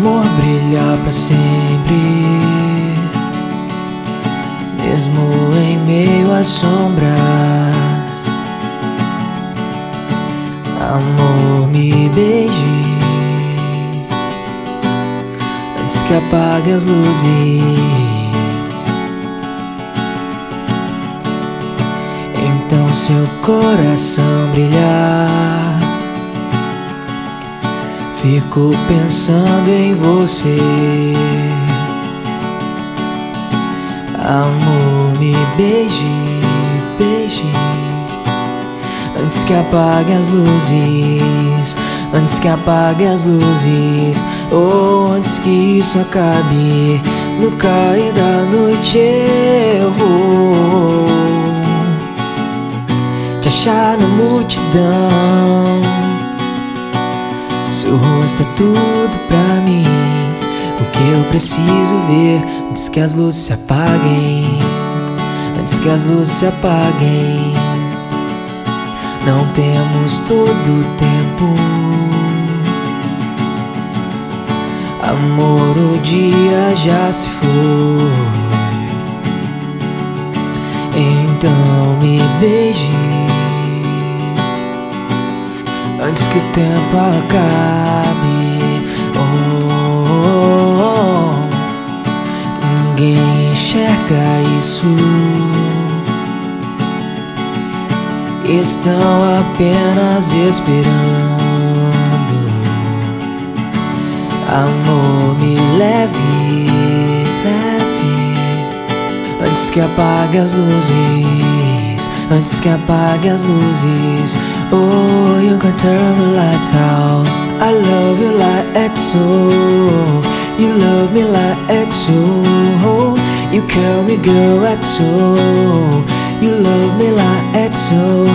amor brilhar para sempre, mesmo em meio às sombras. Amor, me beije antes que apague as luzes. Então seu coração brilhar. Fico pensando em você. Amor, me beije, beije. Antes que apague as luzes, antes que apague as luzes, ou antes que isso acabe. No cair da noite eu vou te achar na multidão. Seu rosto é tudo pra mim. O que eu preciso ver antes que as luzes se apaguem. Antes que as luzes se apaguem. Não temos todo o tempo. Amor, o dia já se foi. Então me beije antes que o tempo acabe. Oh, oh, oh. ninguém enxerga isso. Estão apenas esperando. Amor, me leve, leve antes que apague as luzes. Antes que apague as luzes. Oh, you can turn the lights out. I love you like EXO. You love me like EXO. You call me girl EXO. You love me like EXO.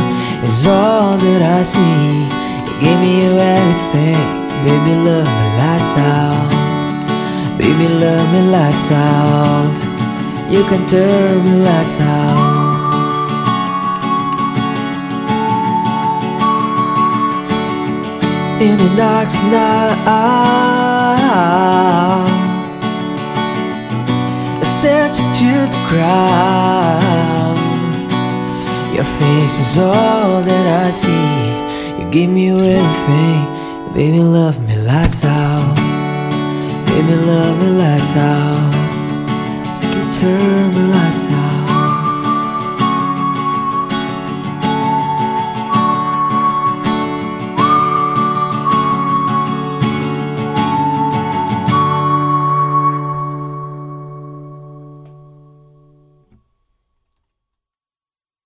It's all that I see. You give me you everything. Baby, love me lights out. Baby, love me lights out. You can turn me lights out. In the dark sent you to the crowd. Your face is all that I see. You give me everything, baby. Love me lights out, baby. Love me lights out.